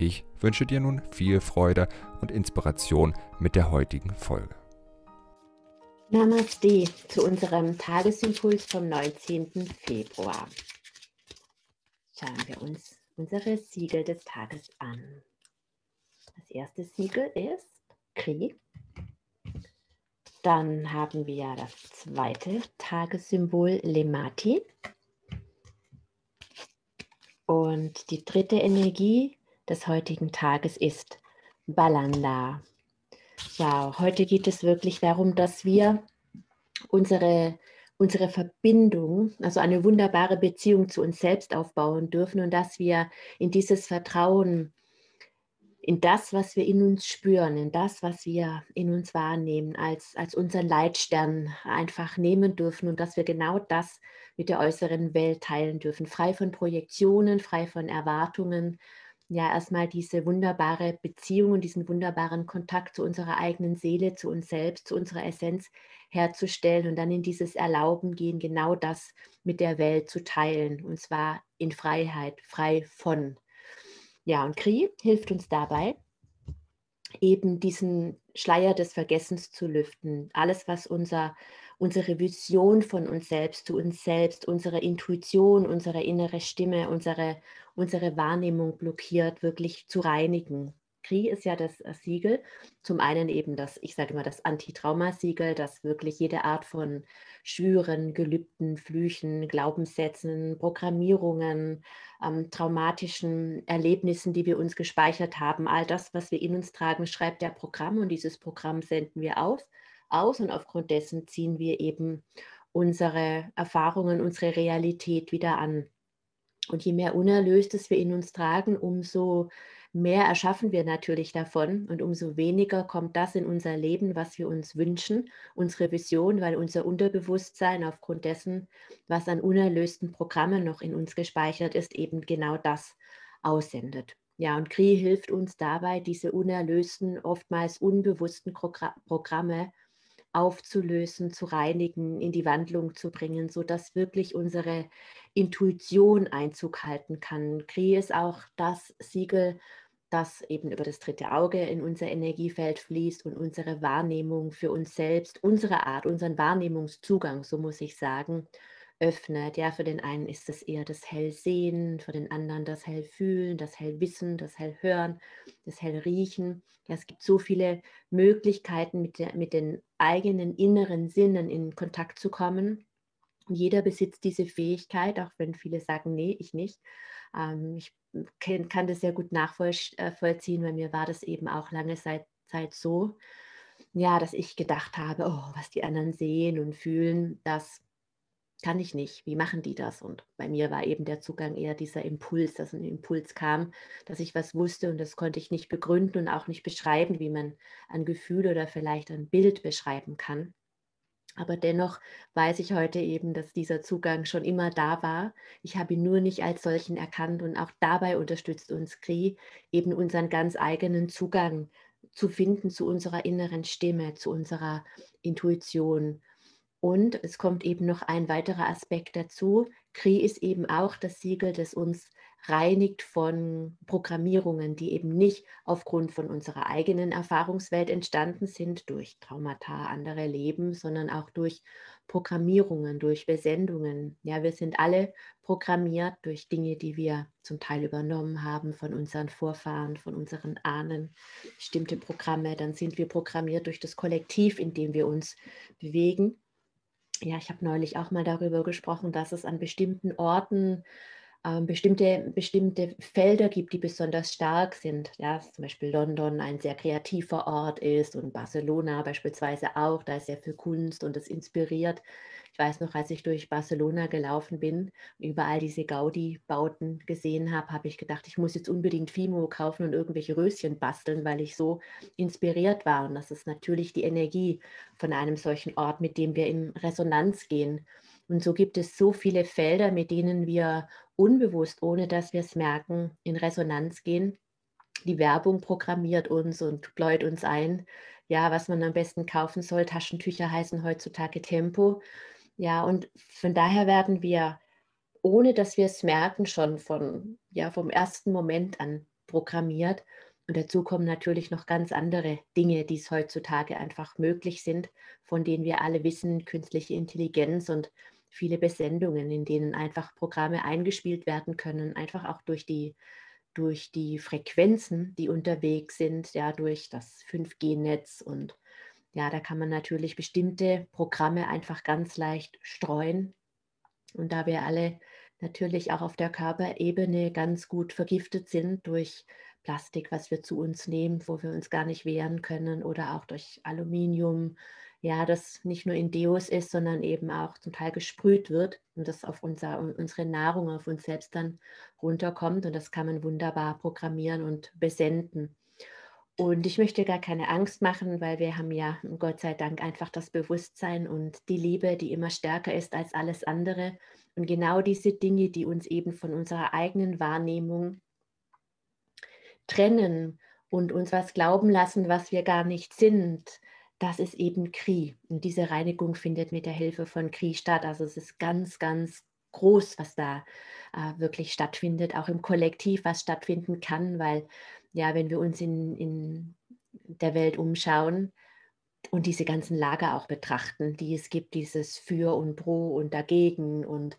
Ich wünsche dir nun viel Freude und Inspiration mit der heutigen Folge. Namaste zu unserem Tagesimpuls vom 19. Februar. Schauen wir uns unsere Siegel des Tages an. Das erste Siegel ist Kri. Dann haben wir das zweite Tagessymbol Lemati. Und die dritte Energie des heutigen Tages ist Balanda. Ja, heute geht es wirklich darum, dass wir unsere, unsere Verbindung, also eine wunderbare Beziehung zu uns selbst aufbauen dürfen und dass wir in dieses Vertrauen, in das, was wir in uns spüren, in das, was wir in uns wahrnehmen, als, als unseren Leitstern einfach nehmen dürfen und dass wir genau das mit der äußeren Welt teilen dürfen, frei von Projektionen, frei von Erwartungen ja erstmal diese wunderbare Beziehung und diesen wunderbaren Kontakt zu unserer eigenen Seele, zu uns selbst, zu unserer Essenz herzustellen und dann in dieses Erlauben gehen, genau das mit der Welt zu teilen und zwar in Freiheit, frei von. Ja, und Kri hilft uns dabei, eben diesen Schleier des Vergessens zu lüften. Alles, was unser, unsere Vision von uns selbst, zu uns selbst, unsere Intuition, unsere innere Stimme, unsere, unsere Wahrnehmung blockiert, wirklich zu reinigen. Kri ist ja das äh, Siegel, zum einen eben das, ich sage immer das Antitraumasiegel, das wirklich jede Art von Schwüren, Gelübden, Flüchen, Glaubenssätzen, Programmierungen, ähm, traumatischen Erlebnissen, die wir uns gespeichert haben, all das, was wir in uns tragen, schreibt der Programm und dieses Programm senden wir aus, aus und aufgrund dessen ziehen wir eben unsere Erfahrungen, unsere Realität wieder an. Und je mehr Unerlöstes wir in uns tragen, umso mehr erschaffen wir natürlich davon und umso weniger kommt das in unser Leben, was wir uns wünschen, unsere Vision, weil unser Unterbewusstsein aufgrund dessen, was an unerlösten Programmen noch in uns gespeichert ist, eben genau das aussendet. Ja, und Kri hilft uns dabei, diese unerlösten, oftmals unbewussten Programme aufzulösen, zu reinigen, in die Wandlung zu bringen, sodass wirklich unsere Intuition Einzug halten kann. Kri ist auch das Siegel, das eben über das dritte Auge in unser Energiefeld fließt und unsere Wahrnehmung für uns selbst, unsere Art, unseren Wahrnehmungszugang, so muss ich sagen, öffnet. Ja, für den einen ist es eher das Hellsehen, für den anderen das Hellfühlen, das Hellwissen, das Hellhören, das Hellriechen. Ja, es gibt so viele Möglichkeiten, mit, der, mit den eigenen inneren Sinnen in Kontakt zu kommen. Jeder besitzt diese Fähigkeit, auch wenn viele sagen, nee, ich nicht. Ähm, ich kann, das sehr gut nachvollziehen, weil mir war das eben auch lange Zeit, Zeit so, ja, dass ich gedacht habe, oh, was die anderen sehen und fühlen, das kann ich nicht. Wie machen die das? Und bei mir war eben der Zugang eher dieser Impuls, dass ein Impuls kam, dass ich was wusste und das konnte ich nicht begründen und auch nicht beschreiben, wie man ein Gefühl oder vielleicht ein Bild beschreiben kann. Aber dennoch weiß ich heute eben, dass dieser Zugang schon immer da war. Ich habe ihn nur nicht als solchen erkannt und auch dabei unterstützt uns Kri, eben unseren ganz eigenen Zugang zu finden zu unserer inneren Stimme, zu unserer Intuition. Und es kommt eben noch ein weiterer Aspekt dazu. Kri ist eben auch das Siegel, das uns reinigt von Programmierungen, die eben nicht aufgrund von unserer eigenen Erfahrungswelt entstanden sind, durch Traumata, andere Leben, sondern auch durch Programmierungen, durch Besendungen. Ja, wir sind alle programmiert durch Dinge, die wir zum Teil übernommen haben von unseren Vorfahren, von unseren Ahnen, bestimmte Programme. Dann sind wir programmiert durch das Kollektiv, in dem wir uns bewegen ja, ich habe neulich auch mal darüber gesprochen, dass es an bestimmten Orten ähm, bestimmte, bestimmte Felder gibt, die besonders stark sind. Ja, zum Beispiel London ein sehr kreativer Ort ist und Barcelona beispielsweise auch, da ist sehr viel Kunst und es inspiriert Ich weiß noch, als ich durch Barcelona gelaufen bin, überall diese Gaudi-Bauten gesehen habe, habe ich gedacht, ich muss jetzt unbedingt Fimo kaufen und irgendwelche Röschen basteln, weil ich so inspiriert war. Und das ist natürlich die Energie von einem solchen Ort, mit dem wir in Resonanz gehen. Und so gibt es so viele Felder, mit denen wir unbewusst, ohne dass wir es merken, in Resonanz gehen. Die Werbung programmiert uns und bläut uns ein, ja, was man am besten kaufen soll. Taschentücher heißen heutzutage Tempo. Ja, und von daher werden wir, ohne dass wir es merken, schon von, ja, vom ersten Moment an programmiert. Und dazu kommen natürlich noch ganz andere Dinge, die es heutzutage einfach möglich sind, von denen wir alle wissen, künstliche Intelligenz und viele Besendungen, in denen einfach Programme eingespielt werden können, einfach auch durch die durch die Frequenzen, die unterwegs sind, ja, durch das 5G-Netz und ja, da kann man natürlich bestimmte Programme einfach ganz leicht streuen. Und da wir alle natürlich auch auf der Körperebene ganz gut vergiftet sind durch Plastik, was wir zu uns nehmen, wo wir uns gar nicht wehren können, oder auch durch Aluminium, ja, das nicht nur in Deos ist, sondern eben auch zum Teil gesprüht wird und das auf unser, unsere Nahrung, auf uns selbst dann runterkommt. Und das kann man wunderbar programmieren und besenden. Und ich möchte gar keine Angst machen, weil wir haben ja Gott sei Dank einfach das Bewusstsein und die Liebe, die immer stärker ist als alles andere. Und genau diese Dinge, die uns eben von unserer eigenen Wahrnehmung trennen und uns was glauben lassen, was wir gar nicht sind, das ist eben Kri. Und diese Reinigung findet mit der Hilfe von Kri statt. Also es ist ganz, ganz groß, was da äh, wirklich stattfindet, auch im Kollektiv, was stattfinden kann, weil ja, wenn wir uns in, in der Welt umschauen und diese ganzen Lager auch betrachten, die es gibt, dieses Für und Pro und dagegen und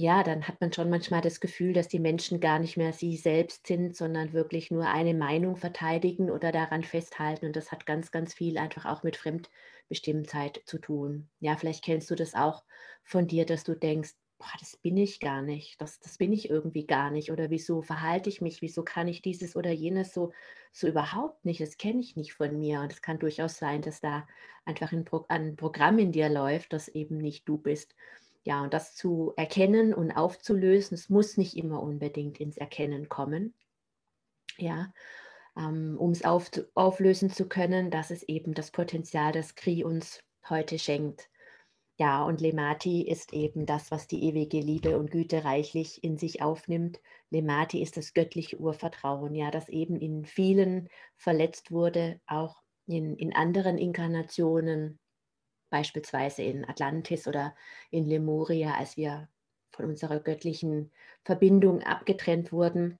ja, dann hat man schon manchmal das Gefühl, dass die Menschen gar nicht mehr sie selbst sind, sondern wirklich nur eine Meinung verteidigen oder daran festhalten. Und das hat ganz, ganz viel einfach auch mit Fremdbestimmtheit zu tun. Ja, vielleicht kennst du das auch von dir, dass du denkst, boah, das bin ich gar nicht, das, das bin ich irgendwie gar nicht. Oder wieso verhalte ich mich, wieso kann ich dieses oder jenes so, so überhaupt nicht, das kenne ich nicht von mir. Und es kann durchaus sein, dass da einfach ein, Pro ein Programm in dir läuft, das eben nicht du bist. Ja, und das zu erkennen und aufzulösen, es muss nicht immer unbedingt ins Erkennen kommen. Ja, ähm, um es auf, auflösen zu können, das ist eben das Potenzial, das Kri uns heute schenkt. Ja, und Lemati ist eben das, was die ewige Liebe und Güte reichlich in sich aufnimmt. Lemati ist das göttliche Urvertrauen, ja, das eben in vielen verletzt wurde, auch in, in anderen Inkarnationen, beispielsweise in Atlantis oder in Lemuria, als wir von unserer göttlichen Verbindung abgetrennt wurden.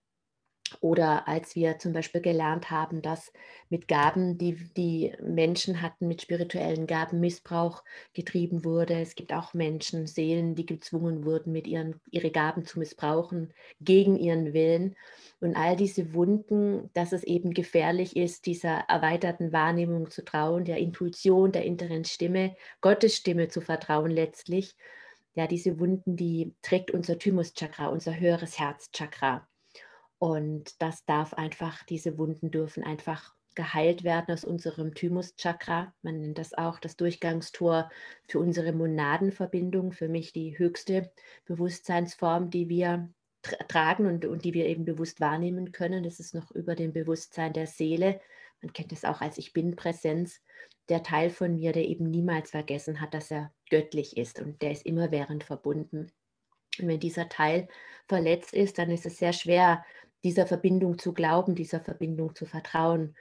Oder als wir zum Beispiel gelernt haben, dass mit Gaben, die die Menschen hatten, mit spirituellen Gaben Missbrauch getrieben wurde. Es gibt auch Menschen, Seelen, die gezwungen wurden, mit ihren ihre Gaben zu missbrauchen, gegen ihren Willen. Und all diese Wunden, dass es eben gefährlich ist, dieser erweiterten Wahrnehmung zu trauen, der Intuition, der inneren Stimme, Gottes Stimme zu vertrauen letztlich. Ja, diese Wunden, die trägt unser Thymuschakra, unser höheres Herzchakra. Und das darf einfach, diese Wunden dürfen einfach geheilt werden aus unserem Thymuschakra. Man nennt das auch das Durchgangstor für unsere Monadenverbindung, für mich die höchste Bewusstseinsform, die wir tragen und, und die wir eben bewusst wahrnehmen können. Das ist noch über dem Bewusstsein der Seele. Man kennt es auch als Ich Bin-Präsenz. Der Teil von mir, der eben niemals vergessen hat, dass er göttlich ist und der ist immerwährend verbunden. Und wenn dieser Teil verletzt ist, dann ist es sehr schwer, dieser Verbindung zu glauben, dieser Verbindung zu vertrauen,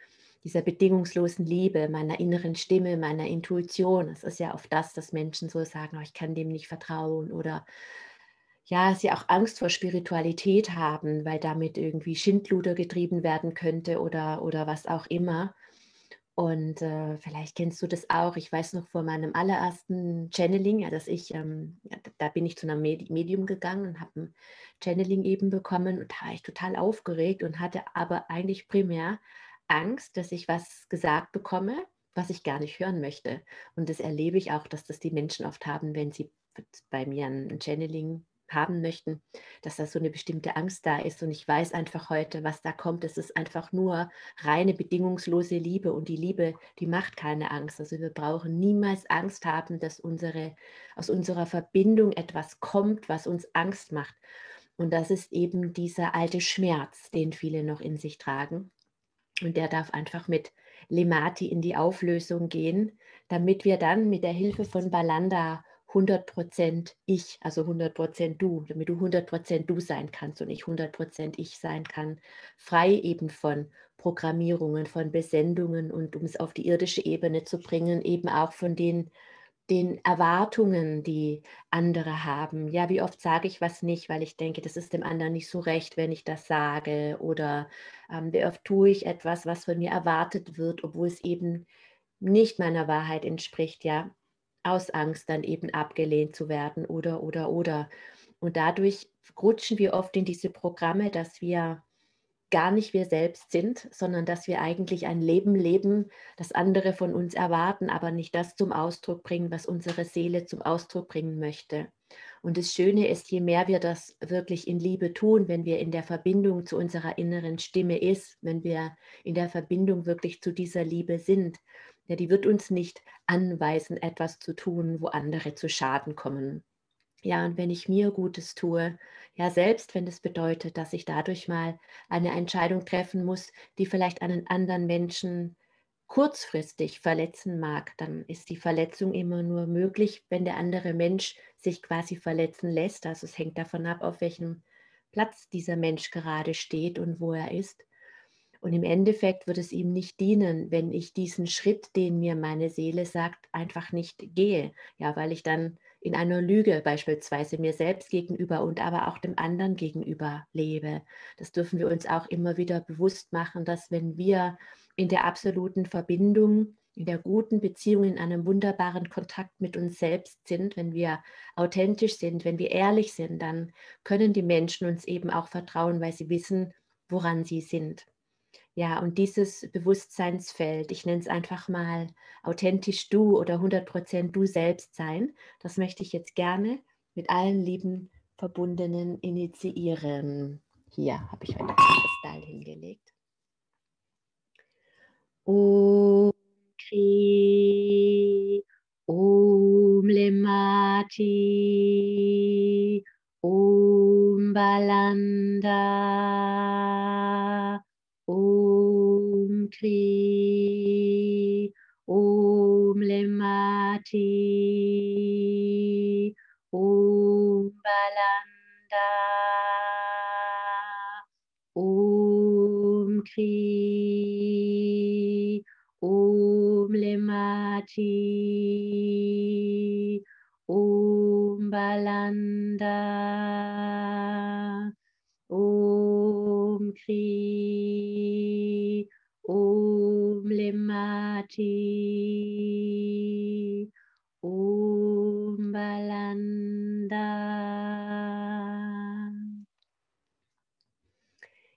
dieser bedingungslosen Liebe, meiner inneren Stimme, meiner Intuition. Es ist ja oft das, dass Menschen so sagen, oh, ich kann dem nicht vertrauen oder ja, sie auch Angst vor Spiritualität haben, weil damit irgendwie Schindluder getrieben werden könnte oder, oder was auch immer. Und äh, vielleicht kennst du das auch. Ich weiß noch vor meinem allerersten Channeling, ja, dass ich, ähm, ja, da bin ich zu einem Medium gegangen und habe ein Channeling eben bekommen und da war ich total aufgeregt und hatte aber eigentlich primär Angst, dass ich was gesagt bekomme, was ich gar nicht hören möchte. Und das erlebe ich auch, dass das die Menschen oft haben, wenn sie bei mir ein Channeling haben möchten, dass da so eine bestimmte Angst da ist. Und ich weiß einfach heute, was da kommt. Es ist einfach nur reine bedingungslose Liebe. Und die Liebe, die macht keine Angst. Also wir brauchen niemals Angst haben, dass unsere, aus unserer Verbindung etwas kommt, was uns Angst macht. Und das ist eben dieser alte Schmerz, den viele noch in sich tragen. Und der darf einfach mit Lemati in die Auflösung gehen, damit wir dann mit der Hilfe von Balanda 100% ich, also 100% du, damit du 100% du sein kannst und ich 100% ich sein kann, frei eben von Programmierungen, von Besendungen und um es auf die irdische Ebene zu bringen, eben auch von den, den Erwartungen, die andere haben. Ja, wie oft sage ich was nicht, weil ich denke, das ist dem anderen nicht so recht, wenn ich das sage oder ähm, wie oft tue ich etwas, was von mir erwartet wird, obwohl es eben nicht meiner Wahrheit entspricht, ja, aus Angst dann eben abgelehnt zu werden oder, oder, oder. Und dadurch rutschen wir oft in diese Programme, dass wir gar nicht wir selbst sind, sondern dass wir eigentlich ein Leben leben, das andere von uns erwarten, aber nicht das zum Ausdruck bringen, was unsere Seele zum Ausdruck bringen möchte. Und das Schöne ist, je mehr wir das wirklich in Liebe tun, wenn wir in der Verbindung zu unserer inneren Stimme ist, wenn wir in der Verbindung wirklich zu dieser Liebe sind, ja, die wird uns nicht anweisen, etwas zu tun, wo andere zu Schaden kommen. Ja, und wenn ich mir Gutes tue, ja, selbst wenn das bedeutet, dass ich dadurch mal eine Entscheidung treffen muss, die vielleicht einen anderen Menschen kurzfristig verletzen mag, dann ist die Verletzung immer nur möglich, wenn der andere Mensch sich quasi verletzen lässt. Also es hängt davon ab, auf welchem Platz dieser Mensch gerade steht und wo er ist. Und im Endeffekt wird es ihm nicht dienen, wenn ich diesen Schritt, den mir meine Seele sagt, einfach nicht gehe. Ja, weil ich dann in einer Lüge beispielsweise mir selbst gegenüber und aber auch dem anderen gegenüber lebe. Das dürfen wir uns auch immer wieder bewusst machen, dass wenn wir in der absoluten Verbindung, in der guten Beziehung, in einem wunderbaren Kontakt mit uns selbst sind, wenn wir authentisch sind, wenn wir ehrlich sind, dann können die Menschen uns eben auch vertrauen, weil sie wissen, woran sie sind. Ja, und dieses Bewusstseinsfeld, ich nenne es einfach mal authentisch du oder 100% du selbst sein, das möchte ich jetzt gerne mit allen lieben Verbundenen initiieren. Hier habe ich heute ein Kristall hingelegt. Om Kri, Om Lemati, Om Balanda. Om Kri, Om Lemati, Om Balanda,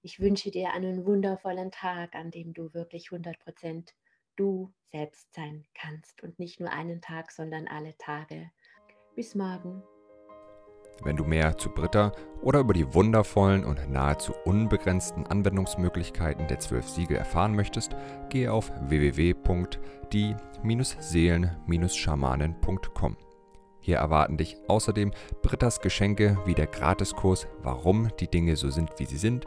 Ich wünsche dir einen wundervollen Tag, an dem du wirklich 100% du selbst sein kannst und nicht nur einen Tag, sondern alle Tage. Bis morgen. Wenn du mehr zu Britta oder über die wundervollen und nahezu unbegrenzten Anwendungsmöglichkeiten der zwölf Siegel erfahren möchtest, gehe auf www.die-seelen-schamanen.com. Hier erwarten dich außerdem Brittas Geschenke wie der Gratiskurs Warum die Dinge so sind, wie sie sind,